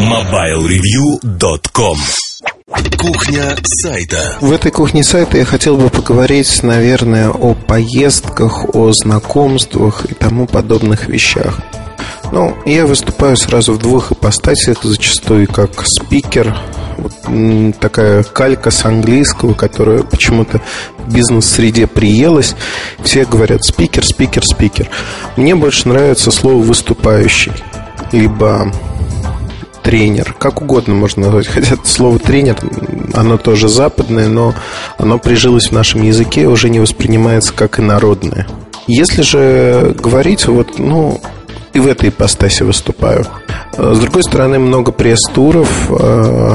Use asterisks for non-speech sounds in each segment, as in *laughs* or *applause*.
MobileReview.com Кухня сайта. В этой кухне сайта я хотел бы поговорить, наверное, о поездках, о знакомствах и тому подобных вещах. Ну, я выступаю сразу в двух ипостасях, зачастую как спикер, вот такая калька с английского, которая почему-то в бизнес-среде приелась. Все говорят спикер, спикер, спикер. Мне больше нравится слово выступающий, либо тренер, как угодно можно назвать. Хотя слово тренер, оно тоже западное, но оно прижилось в нашем языке уже не воспринимается как инородное. Если же говорить, вот, ну, и в этой ипостаси выступаю. С другой стороны, много пресс-туров, э,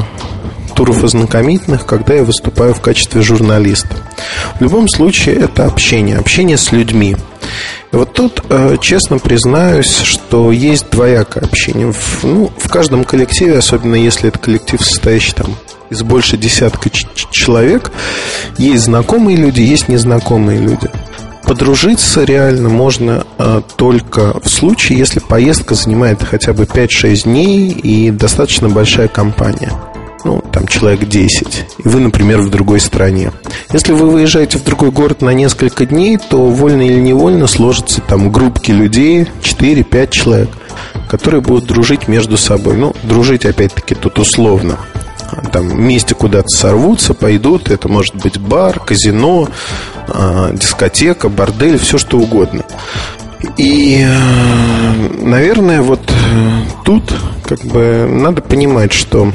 туров ознакомительных, когда я выступаю в качестве журналиста. В любом случае, это общение, общение с людьми. И вот тут, э, честно признаюсь, что есть двоякое общение. В, ну, в каждом коллективе, особенно если это коллектив, состоящий там из больше десятка человек, есть знакомые люди, есть незнакомые люди. Подружиться реально можно э, только в случае, если поездка занимает хотя бы 5-6 дней и достаточно большая компания ну, там человек 10, и вы, например, в другой стране. Если вы выезжаете в другой город на несколько дней, то вольно или невольно сложатся там группки людей, 4-5 человек, которые будут дружить между собой. Ну, дружить, опять-таки, тут условно. Там вместе куда-то сорвутся, пойдут. Это может быть бар, казино, а, дискотека, бордель, все что угодно. И, э, наверное, вот тут как бы надо понимать, что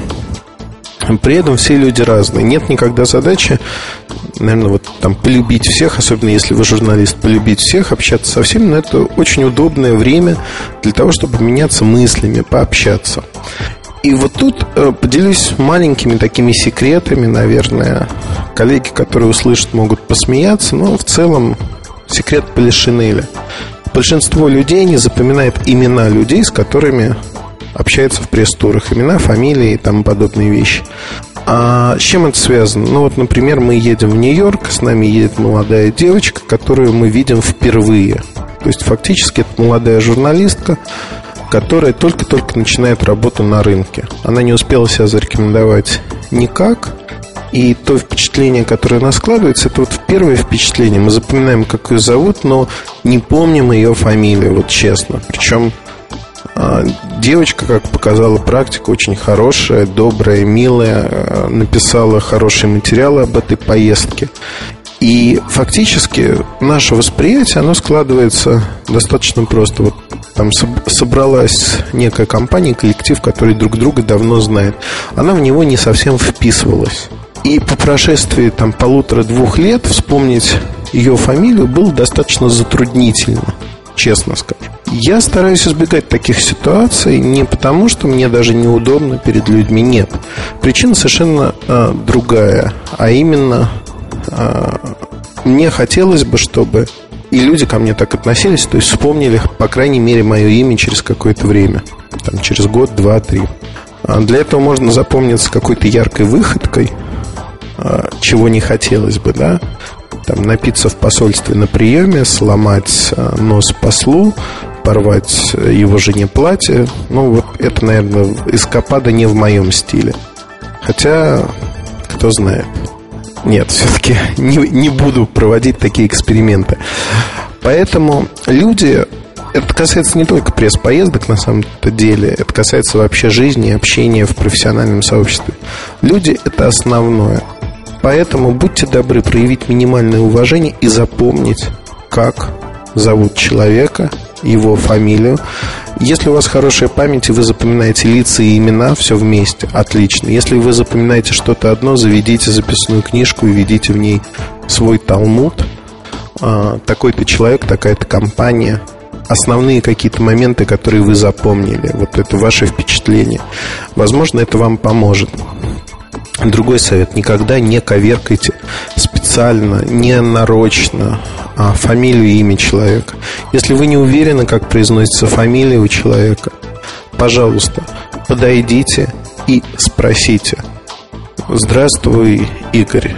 при этом все люди разные. Нет никогда задачи, наверное, вот там полюбить всех, особенно если вы журналист, полюбить всех, общаться со всеми, но это очень удобное время для того, чтобы меняться мыслями, пообщаться. И вот тут э, поделюсь маленькими такими секретами, наверное. Коллеги, которые услышат, могут посмеяться, но в целом секрет Полишинеля. Большинство людей не запоминает имена людей, с которыми общается в пресс-турах. Имена, фамилии и тому подобные вещи. А с чем это связано? Ну вот, например, мы едем в Нью-Йорк, с нами едет молодая девочка, которую мы видим впервые. То есть фактически это молодая журналистка, которая только-только начинает работу на рынке. Она не успела себя зарекомендовать никак. И то впечатление, которое у складывается, это вот первое впечатление. Мы запоминаем, как ее зовут, но не помним ее фамилию, вот честно. Причем девочка, как показала практика, очень хорошая, добрая, милая, а, написала хорошие материалы об этой поездке. И фактически наше восприятие, оно складывается достаточно просто. Вот там собралась некая компания, коллектив, который друг друга давно знает. Она в него не совсем вписывалась. И по прошествии там полутора-двух лет вспомнить ее фамилию было достаточно затруднительно, честно скажу. Я стараюсь избегать таких ситуаций не потому, что мне даже неудобно перед людьми. Нет. Причина совершенно э, другая. А именно, э, мне хотелось бы, чтобы и люди ко мне так относились, то есть вспомнили, по крайней мере, мое имя через какое-то время. Там, через год, два, три. А для этого можно запомниться какой-то яркой выходкой, чего не хотелось бы, да там напиться в посольстве на приеме, сломать нос послу, порвать его жене платье. Ну, вот это, наверное, эскапада не в моем стиле. Хотя, кто знает. Нет, все-таки *laughs* не, не буду проводить такие эксперименты. Поэтому люди это касается не только пресс-поездок на самом-то деле, это касается вообще жизни общения в профессиональном сообществе. Люди – это основное. Поэтому будьте добры проявить минимальное уважение и запомнить, как зовут человека, его фамилию. Если у вас хорошая память, и вы запоминаете лица и имена, все вместе, отлично. Если вы запоминаете что-то одно, заведите записную книжку и ведите в ней свой талмуд. А, такой-то человек, такая-то компания. Основные какие-то моменты, которые вы запомнили. Вот это ваше впечатление. Возможно, это вам поможет. Другой совет. Никогда не коверкайте специально, не нарочно а, фамилию и имя человека. Если вы не уверены, как произносится фамилия у человека, пожалуйста, подойдите и спросите. Здравствуй, Игорь.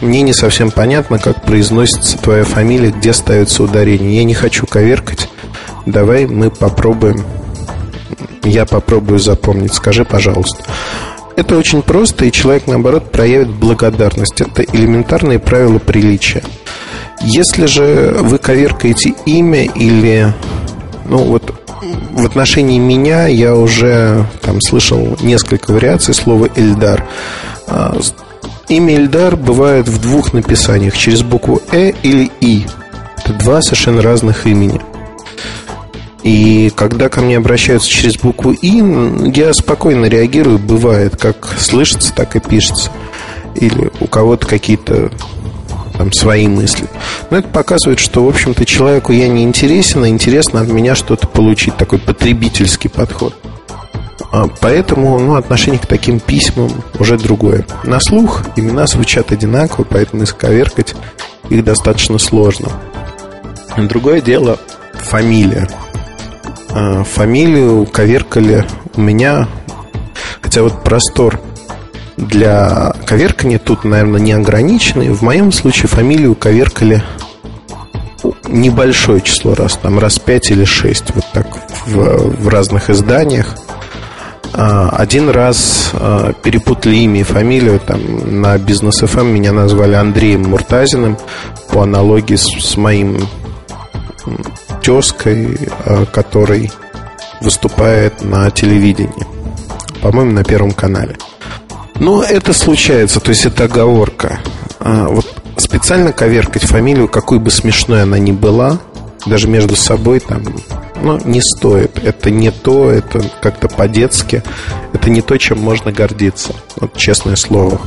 Мне не совсем понятно, как произносится твоя фамилия, где ставится ударение. Я не хочу коверкать. Давай мы попробуем я попробую запомнить, скажи, пожалуйста. Это очень просто, и человек, наоборот, проявит благодарность. Это элементарные правила приличия. Если же вы коверкаете имя или, ну вот, в отношении меня я уже там слышал несколько вариаций слова Эльдар. А, имя Эльдар бывает в двух написаниях, через букву Э или И. Это два совершенно разных имени. И когда ко мне обращаются через букву И, я спокойно реагирую, бывает, как слышится, так и пишется. Или у кого-то какие-то там свои мысли. Но это показывает, что, в общем-то, человеку я не интересен, а интересно от меня что-то получить, такой потребительский подход. А поэтому ну, отношение к таким письмам уже другое. На слух имена звучат одинаково, поэтому исковеркать их достаточно сложно. Другое дело фамилия. А, фамилию коверкали у меня, хотя вот простор для коверкания тут, наверное, не ограниченный. В моем случае фамилию коверкали небольшое число раз, там раз пять или шесть, вот так в, в разных изданиях. А, один раз а, перепутали имя и фамилию, там на бизнес FM эм меня назвали Андреем Муртазиным по аналогии с, с моим тезкой, э, который выступает на телевидении. По-моему, на Первом канале. Но это случается, то есть это оговорка. А, вот специально коверкать фамилию, какой бы смешной она ни была, даже между собой там, ну, не стоит. Это не то, это как-то по-детски. Это не то, чем можно гордиться. Вот честное слово.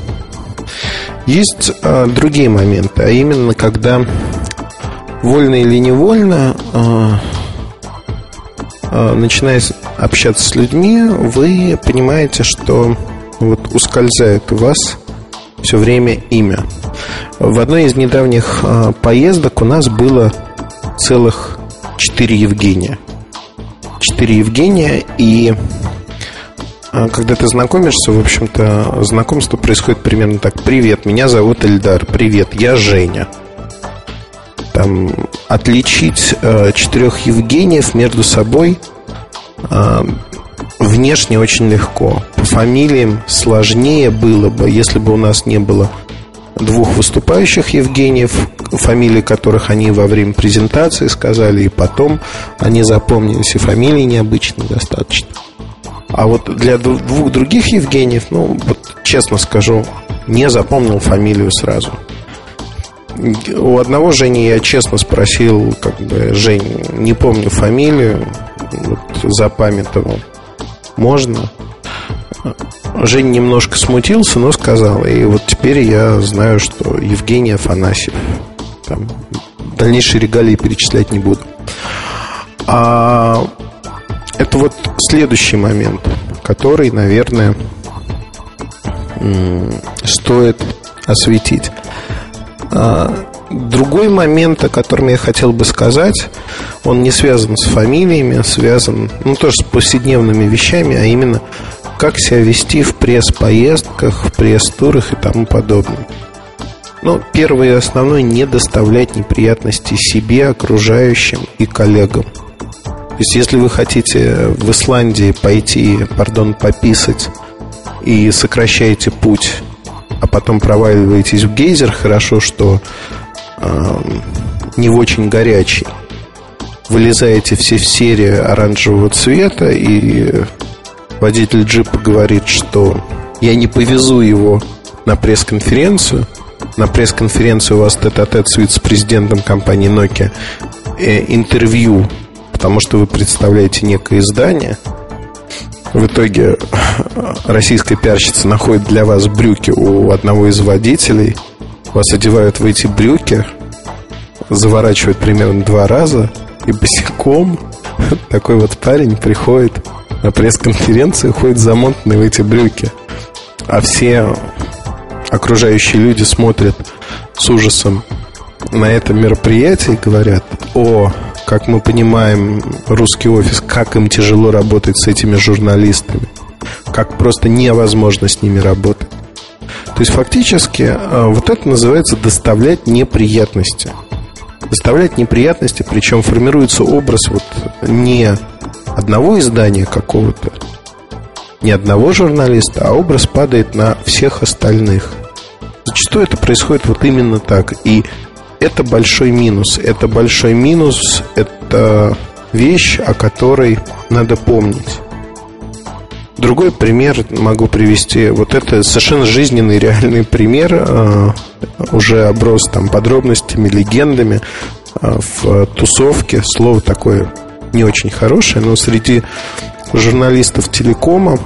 Есть а, другие моменты, а именно, когда вольно или невольно, э, э, начиная общаться с людьми, вы понимаете, что вот ускользает у вас все время имя. В одной из недавних э, поездок у нас было целых четыре Евгения. Четыре Евгения, и когда ты знакомишься, в общем-то, знакомство происходит примерно так. Привет, меня зовут Эльдар. Привет, я Женя там, отличить э, четырех Евгениев между собой э, внешне очень легко. По фамилиям сложнее было бы, если бы у нас не было двух выступающих Евгениев, фамилии которых они во время презентации сказали, и потом они запомнились, и фамилии необычные достаточно. А вот для двух других Евгениев, ну, вот честно скажу, не запомнил фамилию сразу. У одного Жени я честно спросил, как бы, Жень, не помню фамилию, вот, запамятовал. Можно? Жень немножко смутился, но сказал. И вот теперь я знаю, что Евгений Афанасьев. Там, дальнейшие регалии перечислять не буду. А это вот следующий момент, который, наверное, стоит осветить. А, другой момент, о котором я хотел бы сказать, он не связан с фамилиями, связан, ну, тоже с повседневными вещами, а именно, как себя вести в пресс-поездках, в пресс-турах и тому подобное. Ну, первое и основное, не доставлять неприятностей себе, окружающим и коллегам. То есть, если вы хотите в Исландии пойти, пардон, пописать и сокращаете путь а потом проваливаетесь в гейзер, хорошо, что э, не в очень горячий. Вылезаете все в серии оранжевого цвета, и водитель джипа говорит, что я не повезу его на пресс-конференцию. На пресс-конференции у вас тет-а-тет с вице-президентом компании Nokia э, интервью, потому что вы представляете некое издание – в итоге российская пиарщица находит для вас брюки у одного из водителей, вас одевают в эти брюки, заворачивают примерно два раза, и босиком *laughs* такой вот парень приходит на пресс-конференцию, ходит замотанный в эти брюки. А все окружающие люди смотрят с ужасом на это мероприятие и говорят, о, как мы понимаем, русский офис, как им тяжело работать с этими журналистами, как просто невозможно с ними работать. То есть фактически э, вот это называется доставлять неприятности. Доставлять неприятности, причем формируется образ вот не одного издания какого-то, не одного журналиста, а образ падает на всех остальных. Зачастую это происходит вот именно так. И это большой минус. Это большой минус, это вещь, о которой надо помнить. Другой пример могу привести. Вот это совершенно жизненный, реальный пример. Э, уже оброс там подробностями, легендами э, в тусовке. Слово такое не очень хорошее, но среди журналистов телекома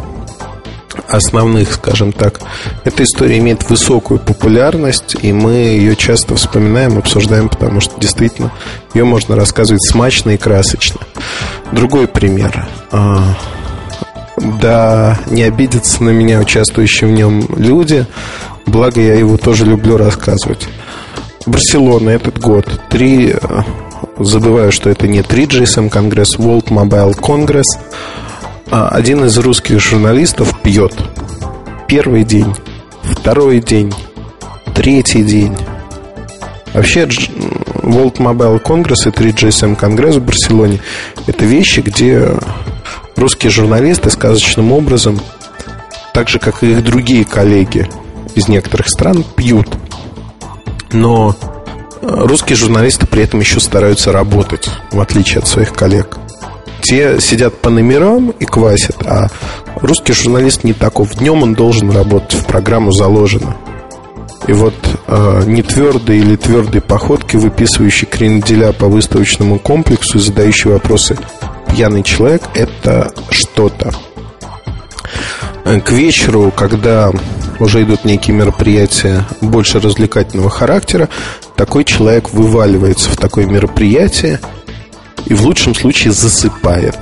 основных, скажем так, эта история имеет высокую популярность, и мы ее часто вспоминаем, обсуждаем, потому что действительно ее можно рассказывать смачно и красочно. Другой пример. А, да, не обидятся на меня участвующие в нем люди, благо я его тоже люблю рассказывать. Барселона этот год. Три, э, забываю, что это не 3 GSM Конгресс, World Mobile Congress – один из русских журналистов пьет. Первый день, второй день, третий день. Вообще, World Mobile Congress и 3GSM Конгресс в Барселоне – это вещи, где русские журналисты сказочным образом, так же, как и их другие коллеги из некоторых стран, пьют. Но э, русские журналисты при этом еще стараются работать, в отличие от своих коллег – те сидят по номерам и квасят, а русский журналист не таков. Днем он должен работать, в программу заложено. И вот э, не твердые или твердые походки, выписывающие кренделя по выставочному комплексу и задающие вопросы пьяный человек, это что-то. Э, к вечеру, когда уже идут некие мероприятия больше развлекательного характера, такой человек вываливается в такое мероприятие – и в лучшем случае засыпает.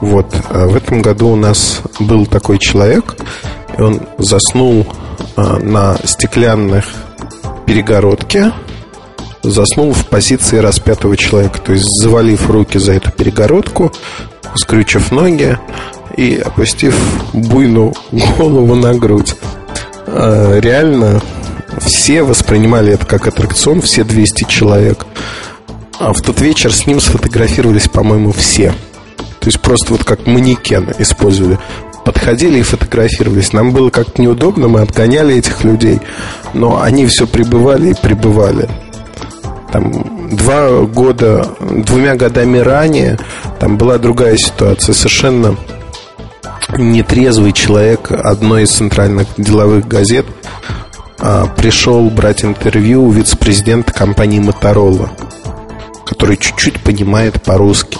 Вот. А в этом году у нас был такой человек, и он заснул а, на стеклянных перегородке, заснул в позиции распятого человека, то есть завалив руки за эту перегородку, скрючив ноги и опустив буйную голову на грудь. А, реально все воспринимали это как аттракцион, все 200 человек. А в тот вечер с ним сфотографировались, по-моему, все. То есть просто вот как манекен использовали. Подходили и фотографировались. Нам было как-то неудобно, мы отгоняли этих людей. Но они все прибывали и прибывали. Там два года, двумя годами ранее там была другая ситуация. Совершенно нетрезвый человек одной из центральных деловых газет а, пришел брать интервью у вице-президента компании Моторола который чуть-чуть понимает по-русски.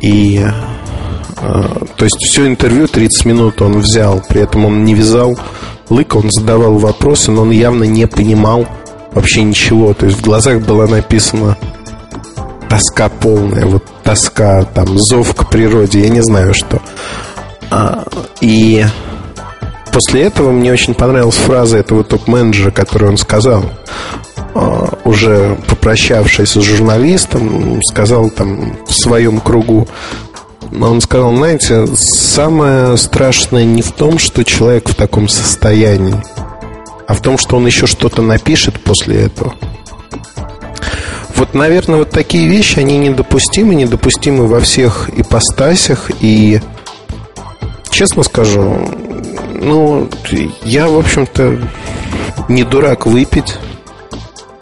И э, то есть все интервью 30 минут он взял, при этом он не вязал лыка, он задавал вопросы, но он явно не понимал вообще ничего. То есть в глазах была написана тоска полная, вот тоска, там, зов к природе, я не знаю что. А, и после этого мне очень понравилась фраза этого топ-менеджера, которую он сказал. Уже попрощавшись с журналистом, сказал там в своем кругу, он сказал, знаете, самое страшное не в том, что человек в таком состоянии, а в том, что он еще что-то напишет после этого. Вот, наверное, вот такие вещи, они недопустимы, недопустимы во всех ипостасях. И, честно скажу, ну, я, в общем-то, не дурак выпить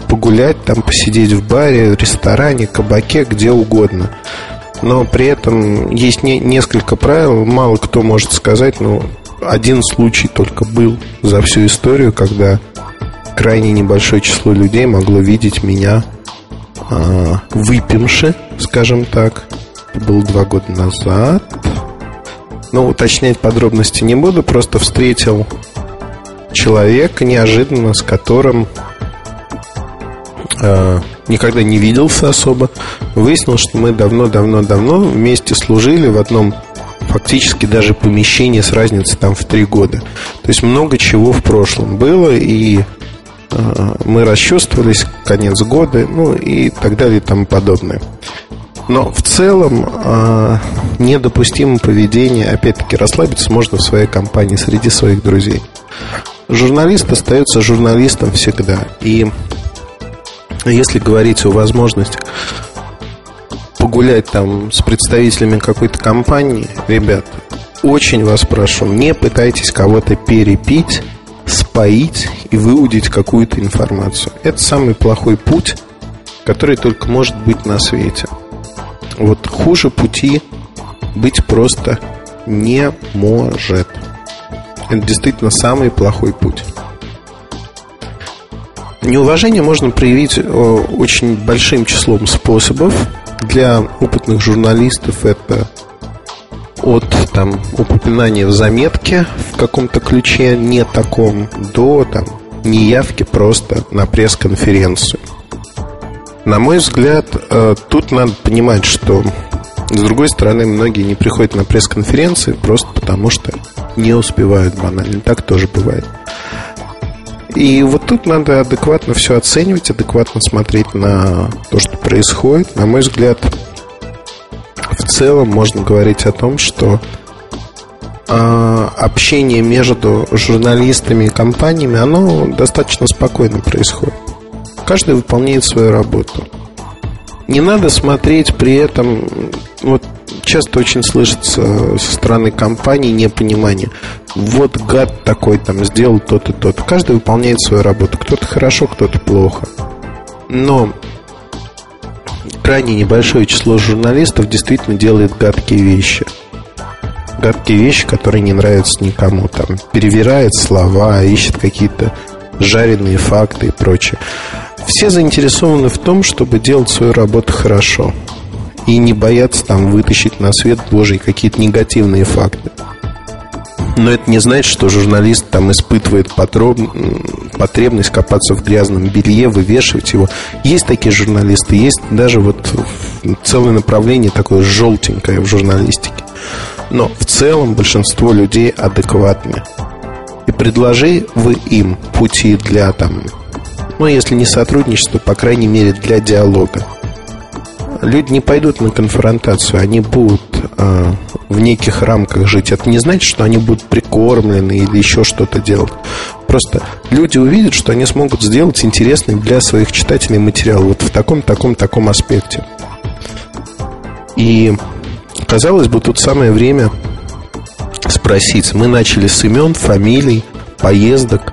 погулять, там посидеть в баре, ресторане, кабаке, где угодно. Но при этом есть не, несколько правил, мало кто может сказать, но один случай только был за всю историю, когда крайне небольшое число людей могло видеть меня э, выпивши, скажем так. Это было два года назад. Ну, уточнять подробности не буду, просто встретил человека неожиданно, с которым э, никогда не виделся особо. Выяснилось, что мы давно-давно-давно вместе служили в одном фактически даже помещении с разницей там в три года. То есть много чего в прошлом было, и э, мы расчувствовались, конец года, ну и так далее и тому подобное. Но в целом э, недопустимо поведение, опять-таки, расслабиться можно в своей компании, среди своих друзей. Журналист остается журналистом всегда. И если говорить о возможностях погулять там с представителями какой-то компании, ребят, очень вас прошу, не пытайтесь кого-то перепить, споить и выудить какую-то информацию. Это самый плохой путь, который только может быть на свете. Вот хуже пути быть просто не может. Это действительно самый плохой путь. Неуважение можно проявить э, очень большим числом способов. Для опытных журналистов это от там, упоминания в заметке в каком-то ключе не таком до там, неявки просто на пресс-конференцию. На мой взгляд, э, тут надо понимать, что с другой стороны, многие не приходят на пресс-конференции просто потому, что не успевают банально. Так тоже бывает. И вот тут надо адекватно все оценивать, адекватно смотреть на то, что происходит. На мой взгляд, в целом можно говорить о том, что а, общение между журналистами и компаниями, оно достаточно спокойно происходит. Каждый выполняет свою работу. Не надо смотреть при этом, вот часто очень слышится со стороны компании непонимание. Вот гад такой там сделал тот и тот. Каждый выполняет свою работу. Кто-то хорошо, кто-то плохо. Но крайне небольшое число журналистов действительно делает гадкие вещи. Гадкие вещи, которые не нравятся никому. Там перевирает слова, ищет какие-то жареные факты и прочее. Все заинтересованы в том, чтобы делать свою работу хорошо и не бояться там вытащить на свет Божий какие-то негативные факты. Но это не значит, что журналист там испытывает потреб... потребность копаться в грязном белье, вывешивать его. Есть такие журналисты, есть даже вот целое направление такое желтенькое в журналистике. Но в целом большинство людей адекватны. И предложи вы им пути для там ну, если не сотрудничество, по крайней мере, для диалога. Люди не пойдут на конфронтацию, они будут э, в неких рамках жить. Это не значит, что они будут прикормлены или еще что-то делать. Просто люди увидят, что они смогут сделать интересный для своих читателей материал вот в таком, таком, таком аспекте. И казалось бы, тут самое время спросить. Мы начали с имен, фамилий, поездок,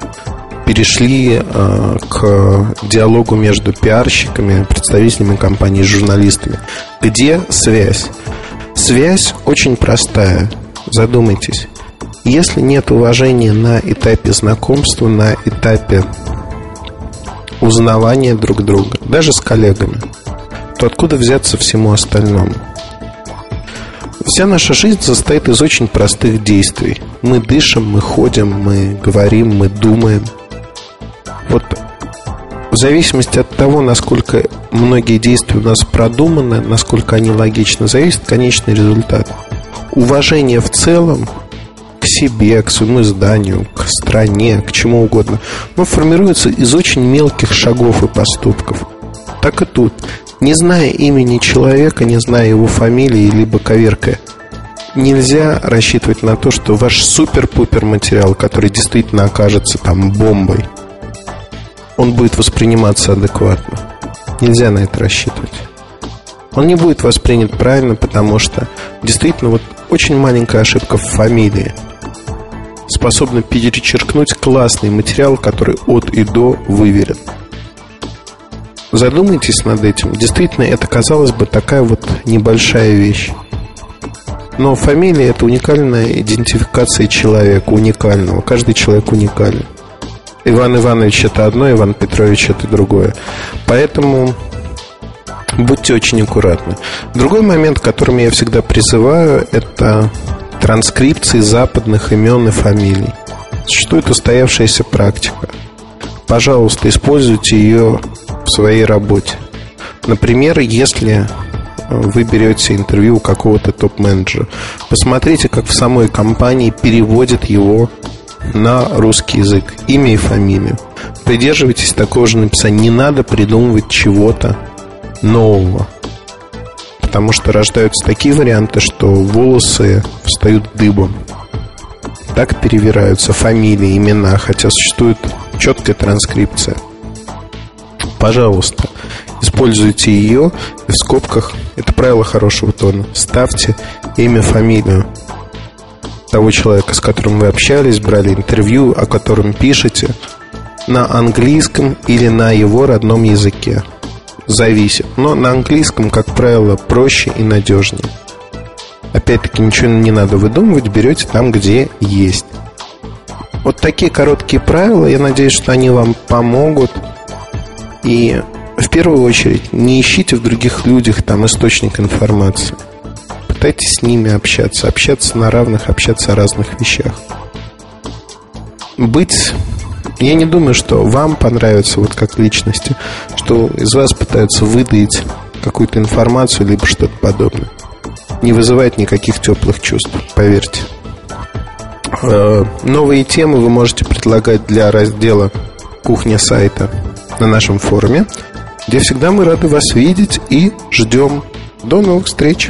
перешли э, к диалогу между пиарщиками, представителями компании, журналистами. Где связь? Связь очень простая. Задумайтесь. Если нет уважения на этапе знакомства, на этапе узнавания друг друга, даже с коллегами, то откуда взяться всему остальному? Вся наша жизнь состоит из очень простых действий. Мы дышим, мы ходим, мы говорим, мы думаем – вот в зависимости от того, насколько многие действия у нас продуманы, насколько они логичны, зависит конечный результат. Уважение в целом к себе, к своему изданию, к стране, к чему угодно, но формируется из очень мелких шагов и поступков. Так и тут. Не зная имени человека, не зная его фамилии, либо коверкая, нельзя рассчитывать на то, что ваш супер-пупер материал, который действительно окажется там бомбой – он будет восприниматься адекватно. Нельзя на это рассчитывать. Он не будет воспринят правильно, потому что действительно вот очень маленькая ошибка в фамилии способна перечеркнуть классный материал, который от и до выверен. Задумайтесь над этим. Действительно, это казалось бы такая вот небольшая вещь. Но фамилия это уникальная идентификация человека, уникального. Каждый человек уникален. Иван Иванович это одно, Иван Петрович это другое. Поэтому будьте очень аккуратны. Другой момент, к которому я всегда призываю, это транскрипции западных имен и фамилий. Существует устоявшаяся практика. Пожалуйста, используйте ее в своей работе. Например, если вы берете интервью у какого-то топ-менеджера, посмотрите, как в самой компании переводят его на русский язык, имя и фамилию. Придерживайтесь такого же написания. Не надо придумывать чего-то нового. Потому что рождаются такие варианты, что волосы встают дыбом. Так перевираются фамилии, имена, хотя существует четкая транскрипция. пожалуйста, используйте ее в скобках, это правило хорошего тона, ставьте имя, фамилию того человека, с которым вы общались, брали интервью, о котором пишете, на английском или на его родном языке. Зависит. Но на английском, как правило, проще и надежнее. Опять-таки ничего не надо выдумывать, берете там, где есть. Вот такие короткие правила, я надеюсь, что они вам помогут. И в первую очередь не ищите в других людях там источник информации. Пытайтесь с ними общаться, общаться на равных, общаться о разных вещах. Быть я не думаю, что вам понравится вот как личности, что из вас пытаются выдать какую-то информацию, либо что-то подобное. Не вызывает никаких теплых чувств, поверьте. Э, новые темы вы можете предлагать для раздела «Кухня сайта» на нашем форуме, где всегда мы рады вас видеть и ждем. До новых встреч!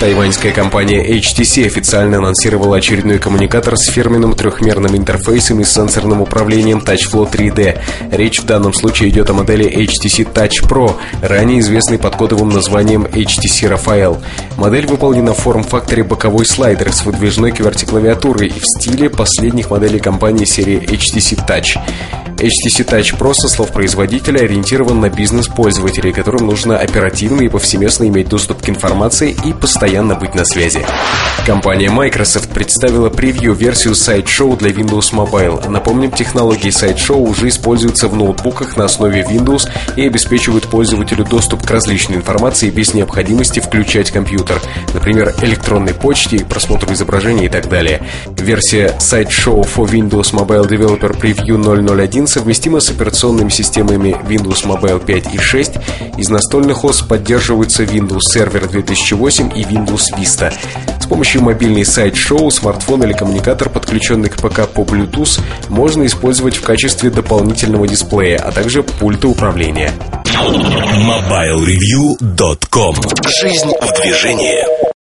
Тайваньская компания HTC официально анонсировала очередной коммуникатор с фирменным трехмерным интерфейсом и сенсорным управлением TouchFlow 3D. Речь в данном случае идет о модели HTC Touch Pro, ранее известной под кодовым названием HTC Raphael. Модель выполнена в форм-факторе боковой слайдер с выдвижной QWERTY-клавиатурой в стиле последних моделей компании серии HTC Touch. HTC Touch Pro, со слов производителя, ориентирован на бизнес-пользователей, которым нужно оперативно и повсеместно иметь доступ к информации и постоянно быть на связи. Компания Microsoft представила превью-версию Sideshow для Windows Mobile. Напомним, технологии Sideshow уже используются в ноутбуках на основе Windows и обеспечивают пользователю доступ к различной информации без необходимости включать компьютер, например, электронной почте, просмотру изображений и так далее. Версия Sideshow for Windows Mobile Developer Preview 001 совместима с операционными системами Windows Mobile 5 и 6. Из настольных ОС поддерживаются Windows Server 2008 и Windows Vista. С помощью мобильный сайт шоу, смартфон или коммуникатор, подключенный к ПК по Bluetooth, можно использовать в качестве дополнительного дисплея, а также пульта управления. MobileReview.com Жизнь в движении